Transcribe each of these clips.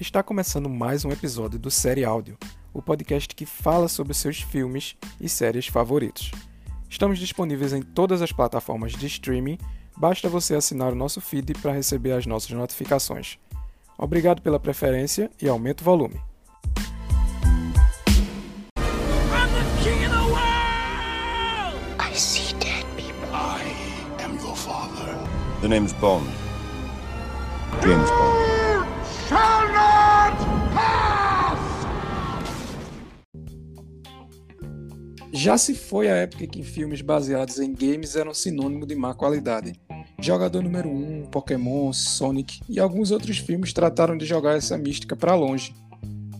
Está começando mais um episódio do Série Áudio, o podcast que fala sobre seus filmes e séries favoritos. Estamos disponíveis em todas as plataformas de streaming, basta você assinar o nosso feed para receber as nossas notificações. Obrigado pela preferência e aumenta o volume. The name's Bond. James Bond. Já se foi a época que filmes baseados em games eram sinônimo de má qualidade. Jogador número 1, um, Pokémon, Sonic e alguns outros filmes trataram de jogar essa mística para longe.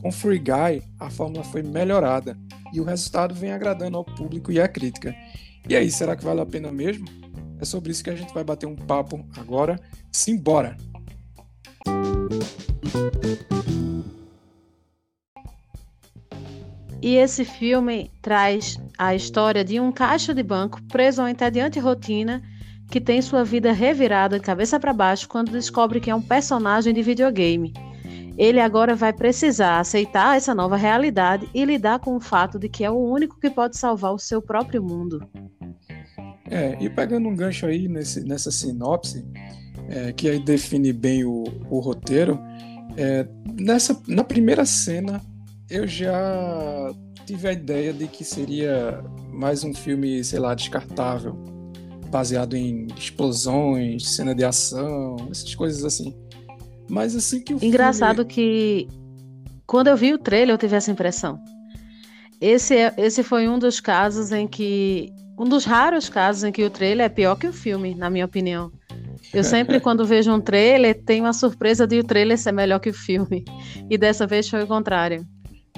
Com Free Guy, a fórmula foi melhorada e o resultado vem agradando ao público e à crítica. E aí, será que vale a pena mesmo? É sobre isso que a gente vai bater um papo agora. Simbora! E esse filme traz a história de um caixa de banco preso a uma entediante rotina que tem sua vida revirada de cabeça para baixo quando descobre que é um personagem de videogame. Ele agora vai precisar aceitar essa nova realidade e lidar com o fato de que é o único que pode salvar o seu próprio mundo. É, e pegando um gancho aí nesse, nessa sinopse, é, que aí define bem o, o roteiro, é, nessa, na primeira cena eu já tive a ideia de que seria mais um filme, sei lá, descartável, baseado em explosões, cena de ação, essas coisas assim. Mas assim que o Engraçado filme... que quando eu vi o trailer eu tive essa impressão. Esse, é, esse foi um dos casos em que. Um dos raros casos em que o trailer é pior que o filme, na minha opinião. Eu sempre, quando vejo um trailer, tenho a surpresa de o trailer ser melhor que o filme. E dessa vez foi o contrário.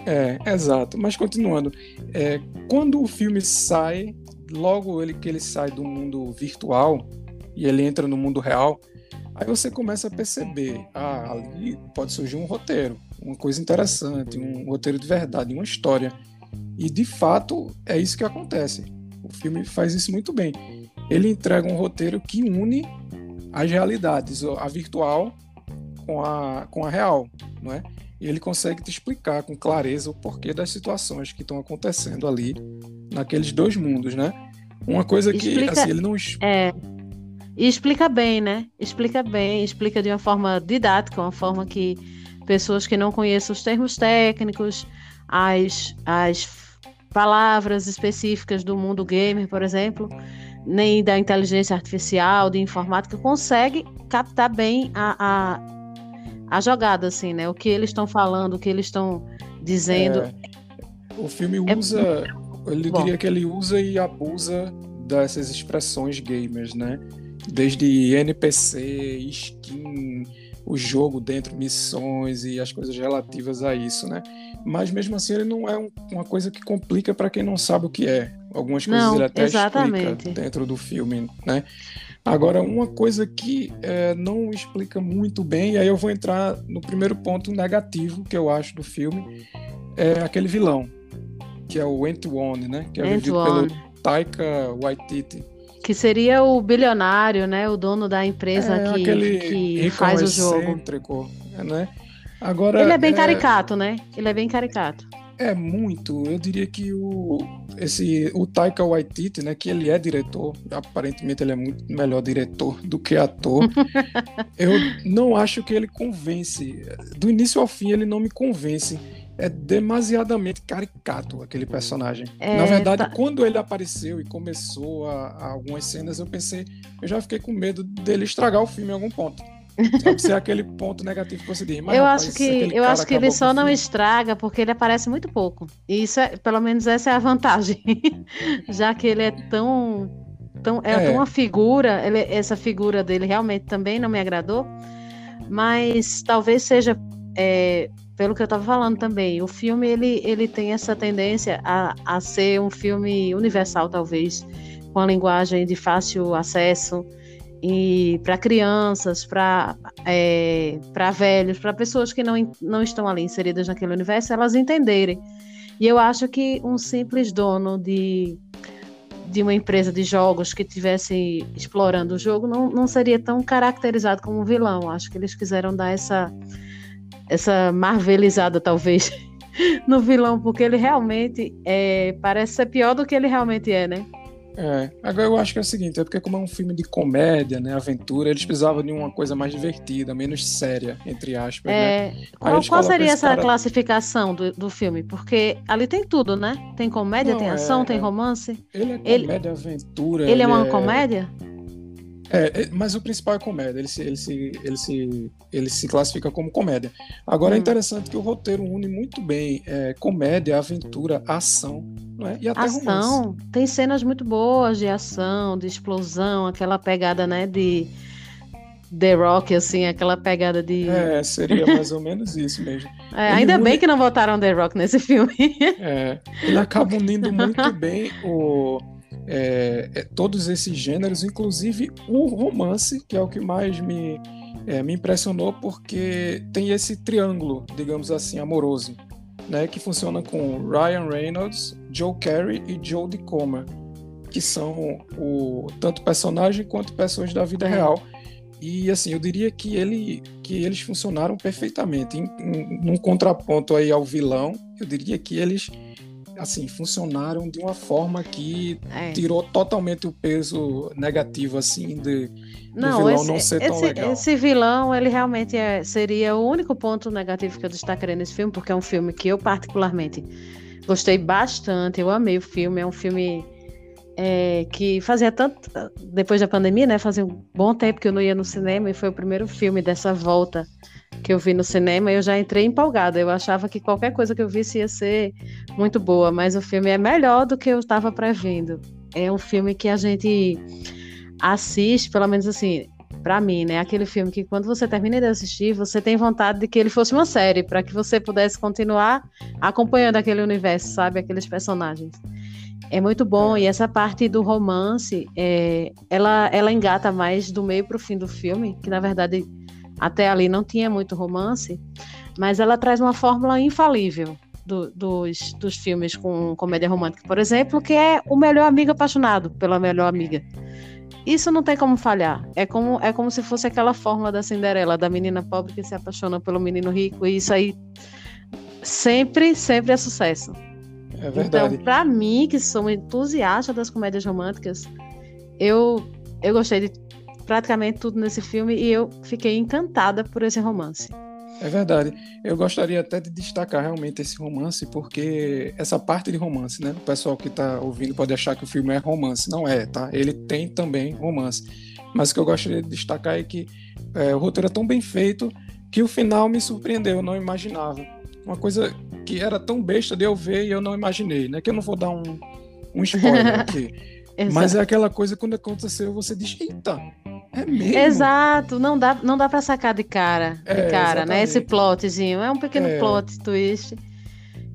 É, exato. Mas continuando, é, quando o filme sai, logo ele que ele sai do mundo virtual e ele entra no mundo real, aí você começa a perceber, ah, ali pode surgir um roteiro, uma coisa interessante, um roteiro de verdade, uma história. E de fato é isso que acontece. O filme faz isso muito bem. Ele entrega um roteiro que une as realidades, a virtual com a, com a real, não é? E ele consegue te explicar com clareza o porquê das situações que estão acontecendo ali naqueles dois mundos, né? Uma coisa que Explica- assim, ele não É. E explica bem, né? Explica bem, explica de uma forma didática, uma forma que pessoas que não conheçam os termos técnicos, as, as palavras específicas do mundo gamer, por exemplo, nem da inteligência artificial, de informática, consegue captar bem a, a, a jogada, assim, né? O que eles estão falando, o que eles estão dizendo. É, o filme É usa, ele bom. diria que ele usa e abusa dessas expressões gamers, né? Desde NPC, skin, o jogo dentro, missões e as coisas relativas a isso, né? Mas mesmo assim ele não é um- uma coisa que complica para quem não sabe o que é. Algumas coisas Não, ele até exatamente. explica dentro do filme, né? Agora, uma coisa que é, não explica muito bem, e aí eu vou entrar no primeiro ponto negativo que eu acho do filme, é aquele vilão, que é o Antoine, né? Que é vivido Antoine. pelo Taika Waititi. Que seria o bilionário, né? O dono da empresa é que, aquele que faz o jogo. né? Agora, Ele é bem caricato, né? Ele é bem caricato. É muito. Eu diria que o esse o Taika Waititi, né, que ele é diretor, aparentemente ele é muito melhor diretor do que ator. eu não acho que ele convence. Do início ao fim ele não me convence. É demasiadamente caricato aquele personagem. É, Na verdade, tá- quando ele apareceu e começou a, a algumas cenas, eu pensei, eu já fiquei com medo dele estragar o filme em algum ponto. Sabe, ser aquele ponto negativo que você diz. Mas, eu rapaz, acho que eu acho que ele só não estraga porque ele aparece muito pouco. E isso é, pelo menos essa é a vantagem. Já que ele é tão tão é, É. tão uma figura, ele- essa figura dele realmente também não me agradou. Mas talvez seja é, pelo que eu estava falando também, o filme ele, ele tem essa tendência a, a ser um filme universal, talvez, com a linguagem de fácil acesso e para crianças, para é, velhos, para pessoas que não, não estão ali inseridas naquele universo, elas entenderem. E eu acho que um simples dono de, de uma empresa de jogos que estivesse explorando o jogo não, não seria tão caracterizado como um vilão. Acho que eles quiseram dar essa essa marvelizada, talvez, no vilão, porque ele realmente é, parece ser pior do que ele realmente é, né? É, agora eu acho que é o seguinte, é porque como é um filme de comédia, né, aventura, eles precisavam de uma coisa mais divertida, menos séria, entre aspas, é, né? Qual, qual seria essa cara... classificação do, do filme? Porque ali tem tudo, né? Tem comédia, Não, tem ação, é, tem romance. Ele é comédia, ele, aventura. Ele, ele é uma é... comédia? É, é, mas o principal é comédia, ele se, ele se, ele se, ele se classifica como comédia. Agora hum. é interessante que o roteiro une muito bem é, comédia, aventura, ação é? e até ação. romance. Tem cenas muito boas de ação, de explosão, aquela pegada né, de The Rock, assim, aquela pegada de. É, seria mais ou menos isso mesmo. É, ainda une... bem que não botaram The Rock nesse filme. É, ele acaba unindo muito bem o é, é, todos esses gêneros, inclusive o romance, que é o que mais me, é, me impressionou, porque tem esse triângulo, digamos assim, amoroso, né, que funciona com Ryan Reynolds, Joe Carey e Joe Comer, que são o, tanto personagem quanto pessoas da vida real. E assim, eu diria que, ele, que eles funcionaram perfeitamente. Em, em, num contraponto aí ao vilão, eu diria que eles assim, funcionaram de uma forma que é. tirou totalmente o peso negativo, assim, de, não, vilão esse, não ser tão esse, legal. Esse vilão, ele realmente é, seria o único ponto negativo que eu destacaria nesse filme, porque é um filme que eu particularmente gostei bastante, eu amei o filme, é um filme é, que fazia tanto, depois da pandemia, né, fazia um bom tempo que eu não ia no cinema, e foi o primeiro filme dessa volta que eu vi no cinema, eu já entrei empolgada. Eu achava que qualquer coisa que eu visse ia ser muito boa, mas o filme é melhor do que eu estava prevendo. É um filme que a gente assiste, pelo menos assim, para mim, né? Aquele filme que quando você termina de assistir, você tem vontade de que ele fosse uma série, para que você pudesse continuar acompanhando aquele universo, sabe? Aqueles personagens. É muito bom, e essa parte do romance, é, ela, ela engata mais do meio para o fim do filme, que na verdade até ali não tinha muito romance, mas ela traz uma fórmula infalível do, dos, dos filmes com comédia romântica, por exemplo, que é o melhor amigo apaixonado pela melhor amiga. Isso não tem como falhar. É como, é como se fosse aquela fórmula da Cinderela, da menina pobre que se apaixona pelo menino rico, e isso aí sempre, sempre é sucesso. É verdade. Então, para mim, que sou entusiasta das comédias românticas, eu, eu gostei de praticamente tudo nesse filme e eu fiquei encantada por esse romance. É verdade. Eu gostaria até de destacar realmente esse romance, porque essa parte de romance, né? O pessoal que está ouvindo pode achar que o filme é romance. Não é, tá? Ele tem também romance. Mas o que eu gostaria de destacar é que é, o roteiro é tão bem feito que o final me surpreendeu, eu não imaginava. Uma coisa que era tão besta de eu ver e eu não imaginei, né? Que eu não vou dar um, um spoiler aqui. Mas é aquela coisa quando aconteceu, você diz, eita, é mesmo? Exato, não dá, não dá para sacar de cara, de é, cara, né? Esse plotzinho, é um pequeno é. plot twist.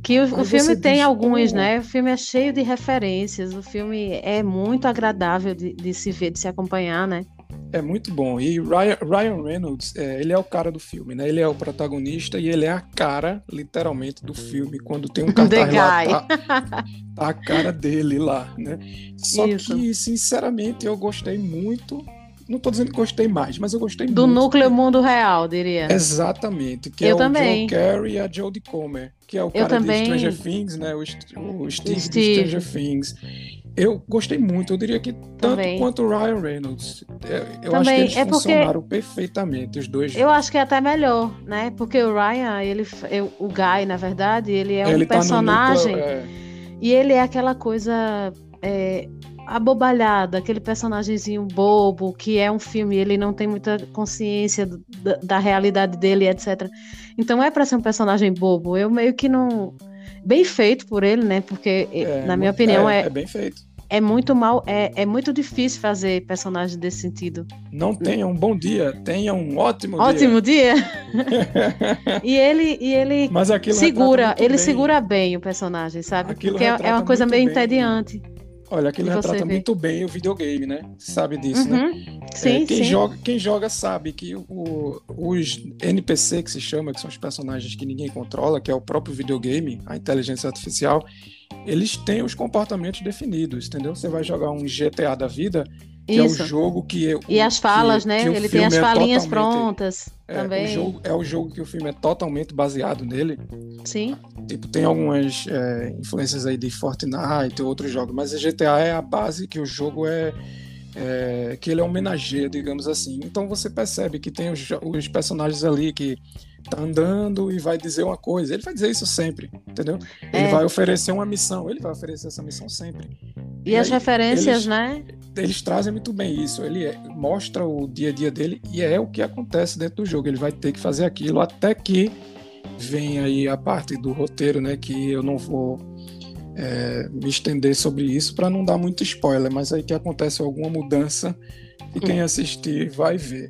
Que o, o filme tem diz, alguns, né? O filme é cheio de referências, o filme é muito agradável de, de se ver, de se acompanhar, né? É muito bom. E Ryan, Ryan Reynolds, é, ele é o cara do filme, né? Ele é o protagonista e ele é a cara, literalmente, do filme. Quando tem um cartaz lá, tá, tá, a cara dele lá, né? Só Isso. que, sinceramente, eu gostei muito não tô dizendo que gostei mais, mas eu gostei Do muito. Do núcleo mundo real, diria. Exatamente. Que eu é também. o Joe Carey e a Jodie Comer, que é o cara de Stranger Things, né? O, o Steve, Steve. de Stranger Things. Eu gostei muito, eu diria que tanto também. quanto o Ryan Reynolds. Eu, eu acho que eles é funcionaram perfeitamente, os dois. Eu acho que é até melhor, né? Porque o Ryan, ele, o Guy, na verdade, ele é ele um tá personagem. É... E ele é aquela coisa. É, abobalhada, aquele personagemzinho bobo, que é um filme, ele não tem muita consciência da, da realidade dele, etc. Então é para ser um personagem bobo. Eu meio que não. Bem feito por ele, né? Porque, é, na minha opinião, é, é, é bem feito é muito mal, é, é muito difícil fazer personagem desse sentido. Não tenha um bom dia, tenha um ótimo, ótimo dia. Ótimo dia. e ele, e ele segura, ele bem. segura bem o personagem, sabe? Aquilo Porque é uma coisa meio bem. Olha, aquilo retrata muito bem o videogame, né? Sabe disso, né? uhum. né? Sim, é, quem, sim. Joga, quem joga sabe que o, os NPC, que se chama, que são os personagens que ninguém controla, que é o próprio videogame, a inteligência artificial, eles têm os comportamentos definidos, entendeu? Você vai jogar um GTA da vida, que é Isso. o jogo que eu, E as falas, que- né? que o Ele tem as é falinhas totalmente- prontas é, também. O jogo, é o jogo que o filme é totalmente baseado nele. Sim. Tipo, tem algumas é, influências aí de Fortnite e outros jogos, mas a GTA é a base que o jogo é, é, que ele é homenageia, digamos assim. Então você percebe que tem os, os personagens ali que tá andando e vai dizer uma coisa. Ele vai dizer isso sempre, entendeu? Ele É. vai oferecer uma missão, ele vai oferecer essa missão sempre. E, as aí, referências, eles- né? Eles trazem muito bem isso. Ele é- mostra o dia a dia dele e é o que acontece dentro do jogo. Ele vai ter que fazer aquilo até que vem aí a parte do roteiro, né? Que eu não vou é, me estender sobre isso para não dar muito spoiler, mas aí que acontece alguma mudança e quem assistir vai ver.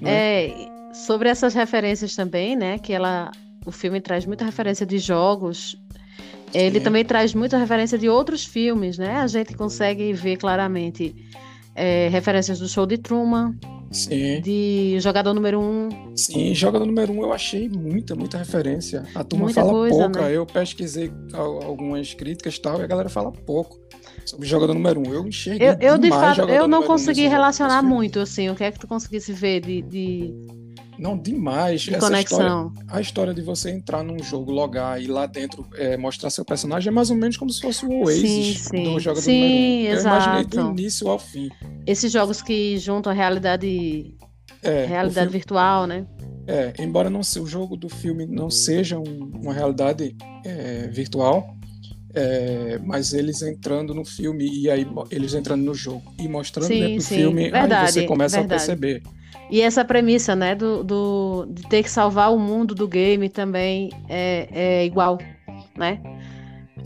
né? É, sobre essas referências também, né? Que ela, o filme traz muita referência de jogos. Ele Sim. também traz muita referência de outros filmes, né? A gente consegue ver claramente é, referências do show de Truman, Sim, de Jogador Número Um. sim. Jogador número um eu achei muita, muita referência. A turma Muita fala coisa, pouca. né? Eu pesquisei al- algumas críticas e tal, e a galera fala pouco sobre jogador número um. Eu enxerguei Eu, eu de fato, eu não consegui relacionar muito, assim. O que é que tu conseguisse ver de, de, Não, demais. de Essa história, conexão? a história de você entrar num jogo, logar e lá dentro é, mostrar seu personagem é mais ou menos como se fosse o Oasis Sim, sim. do jogador Sim, número um. Eu imaginei do início ao fim. Esses jogos que juntam a realidade, É, realidade filme- virtual, né? é, embora não o jogo do filme não seja um- uma realidade é, virtual, é, mas eles entrando no filme e aí eles entrando no jogo e mostrando Sim, do sim. filme, aí Verdade, você começa verdade. a perceber. E essa premissa, né, do, do, de ter que salvar o mundo do game também é, é igual, né?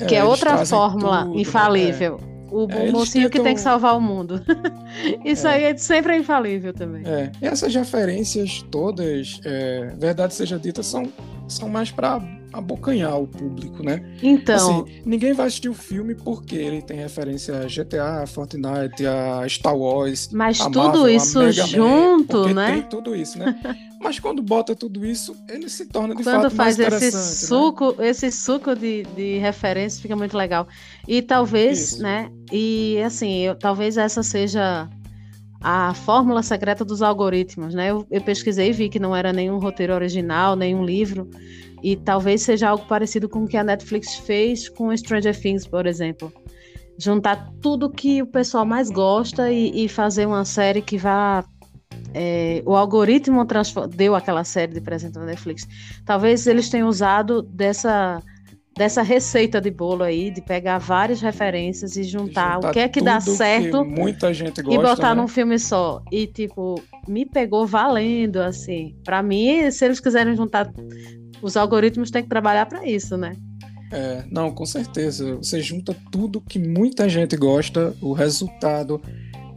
que é outra fórmula tudo, né? infalível. O, É, o eles mocinho que tem tentam- que salvar o mundo. Isso É. aí é- sempre é infalível também. É, e essas referências todas, é, verdade seja dita, são, são mais para abocanhar o público, né? Então, assim, ninguém vai assistir o filme porque ele tem referência a GTA, a Fortnite, a Star Wars, mas tudo Marvel, isso Man, junto, porque né? Tem tudo isso, né? Mas quando bota tudo isso, ele se torna de Quando fato mais faz esse interessante, né? suco, esse suco de, de referência fica muito legal. E talvez, Isso. né? E assim, eu, talvez essa seja a fórmula secreta dos algoritmos, né? Eu, eu pesquisei e vi que não era nenhum roteiro original, nenhum livro, e talvez seja algo parecido com o que a Netflix fez com Stranger Things, por exemplo. Juntar tudo que o pessoal mais gosta e, e fazer uma série que vá. é, o algoritmo deu aquela série de presente na Netflix. Talvez eles tenham usado dessa, dessa receita de bolo aí, de pegar várias referências e juntar, Juntar o que é que dá certo muita gente e gosta, botar né? num filme só. E, tipo, me pegou valendo, assim. Pra mim, se eles quiserem juntar. Os algoritmos têm que trabalhar pra isso, né? É, não, com certeza. Você junta tudo que muita gente gosta, o resultado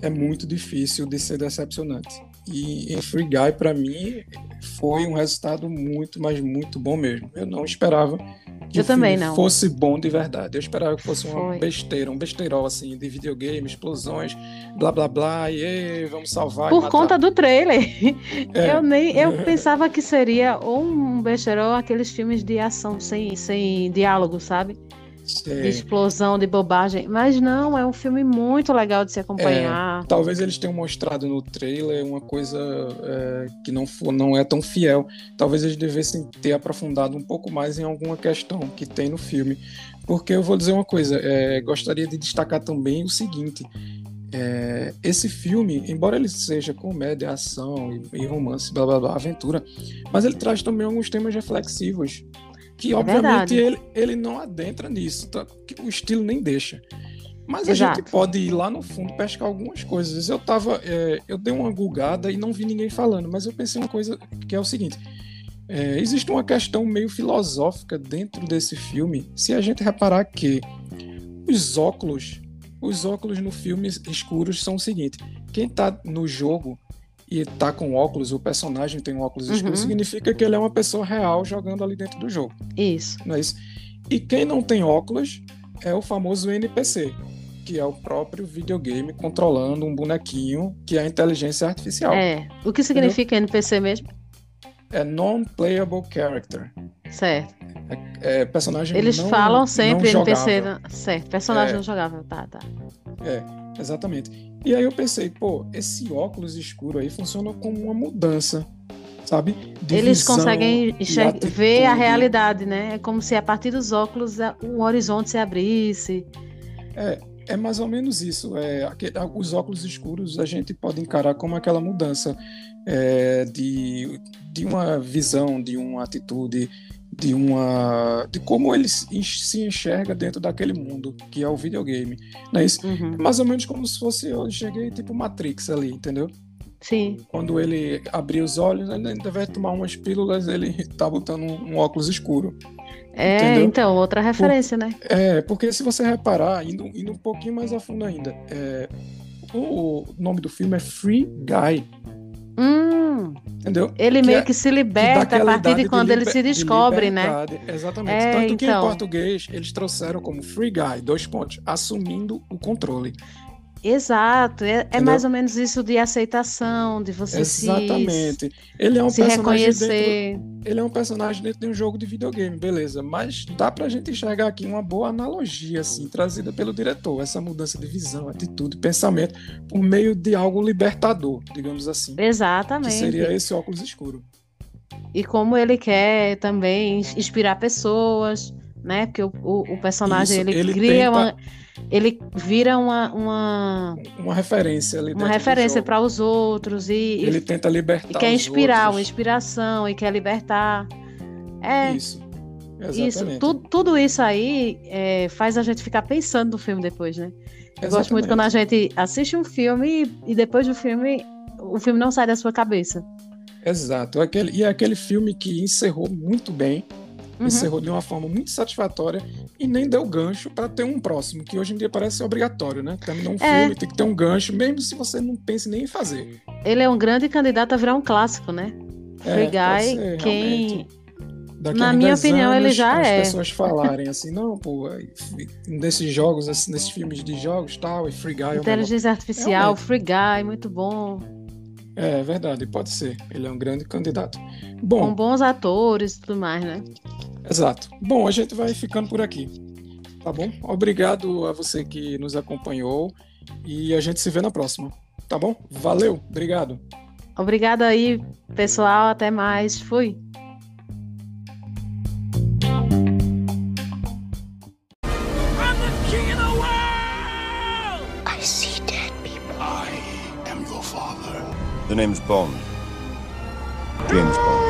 é muito difícil de ser decepcionante. E em Free Guy, pra mim, foi um resultado muito, mas muito bom mesmo. Eu não esperava que Eu também não. fosse bom de verdade. Eu esperava que fosse uma Foi. besteira, um besteirol assim, de videogame, explosões, blá blá blá, e "Ei, vamos salvar. Por matar." conta do trailer. É. Eu nem eu pensava que seria ou um besterol aqueles filmes de ação sem, sem diálogo, sabe? De Sei. explosão, de bobagem. Mas não, é um filme muito legal de se acompanhar. Talvez eles tenham mostrado no trailer uma coisa é, que não, for, não é tão fiel. Talvez eles devessem ter aprofundado um pouco mais em alguma questão que tem no filme. Porque eu vou dizer uma coisa, é, gostaria de destacar também o seguinte. é, esse filme, embora ele seja comédia, ação e, e romance, blá blá blá, aventura, mas ele traz também alguns temas reflexivos que, É obviamente, verdade. ele, ele não adentra nisso, tá? que o estilo nem deixa. Mas a Exato. gente pode ir lá no fundo pescar algumas coisas. Eu tava, é, eu dei uma gulgada e não vi ninguém falando, mas eu pensei uma coisa que é o seguinte: é, existe uma questão meio filosófica dentro desse filme. Se a gente reparar que os óculos, os óculos no filme escuros são o seguinte: quem tá no jogo e tá com óculos, o personagem tem um óculos Uhum. escuro, significa que ele é uma pessoa real jogando ali dentro do jogo Isso. não é isso? E quem não tem óculos é o famoso NPC, que é o próprio videogame controlando um bonequinho que é a inteligência artificial. É, É. O que significa NPC mesmo? non-playable character. Certo. É personagem Eles não, falam sempre não NPC. na- Certo. Personagem É. não jogável. Tá, tá. É, exatamente. E aí eu pensei, pô, esse óculos escuro aí funciona como uma mudança, sabe? De Eles visão, conseguem ver a realidade, né? É como se a partir dos óculos um horizonte se abrisse. É mais ou menos isso. É, aque- os óculos escuros a gente pode encarar como aquela mudança é, de, de uma visão, de uma atitude, de uma de como ele se enx- se enxerga dentro daquele mundo que é o videogame. Não é isso? Uhum. Mais ou menos como se fosse eu cheguei tipo Matrix ali, entendeu? Sim, Quando ele abrir os olhos, ele ainda vai tomar umas pílulas, ele tá botando um, um óculos escuro. é, Entendeu? então, outra referência, né? É, porque se você reparar, indo, indo um pouquinho mais a fundo ainda, é, o nome do filme é Free Guy, Hum, entendeu? ele Que meio é- que se Que liberta a aquela partir de quando ele liber- se de descobre, né? liberdade. Exatamente. É, Tanto que em então. português eles trouxeram como Free Guy, dois pontos, assumindo o controle. Exato, é, é mais ou menos isso de aceitação, de você se, Exatamente. Ele é um se personagem dentro, reconhecer. ele é um personagem dentro de um jogo de videogame, beleza. Mas dá pra gente enxergar aqui uma boa analogia, assim, trazida pelo diretor. Essa mudança de visão, atitude, pensamento, por meio de algo libertador, digamos assim. Que Exatamente. seria esse óculos escuro. E como ele quer também inspirar pessoas, né? Porque o, o, o personagem Isso, ele, ele cria tenta- uma. Ele vira uma, uma, Uma referência ali uma referência para os outros e, e- Ele tenta libertar e quer inspirar, uma inspiração e quer libertar. É, Isso. isso. Exatamente. Tu, tudo isso aí é, faz a gente ficar pensando no filme depois, né? Eu gosto muito quando a gente assiste um filme e, e depois do filme o filme não sai da sua cabeça. Exato. Aquele, e é aquele filme que encerrou muito bem, Uhum. encerrou de uma forma muito satisfatória e nem deu gancho para ter um próximo, que hoje em dia parece ser obrigatório, né? Terminar um É. filme, tem que ter um gancho, mesmo se você não pense nem em fazer. Ele é um grande candidato a virar um clássico, né? É, Free pode Guy, ser, quem. realmente. Daqui Na minha 10 opinião, ele anos, já as é. pessoas falarem assim, não, pô, nesses jogos, assim, nesses filmes de jogos tal, e Free Guy é. Inteligência artificial, Realmente. Free Guy, muito bom. É verdade, pode ser. Ele é um grande candidato. Com Bom, bons atores e tudo mais, né? Exato. Bom, a gente vai ficando por aqui. Tá bom? Obrigado a você que nos acompanhou e a gente se vê na próxima. Tá bom? Valeu, obrigado. Obrigada aí, pessoal. Até mais. Fui. The name's Bond. James Bond.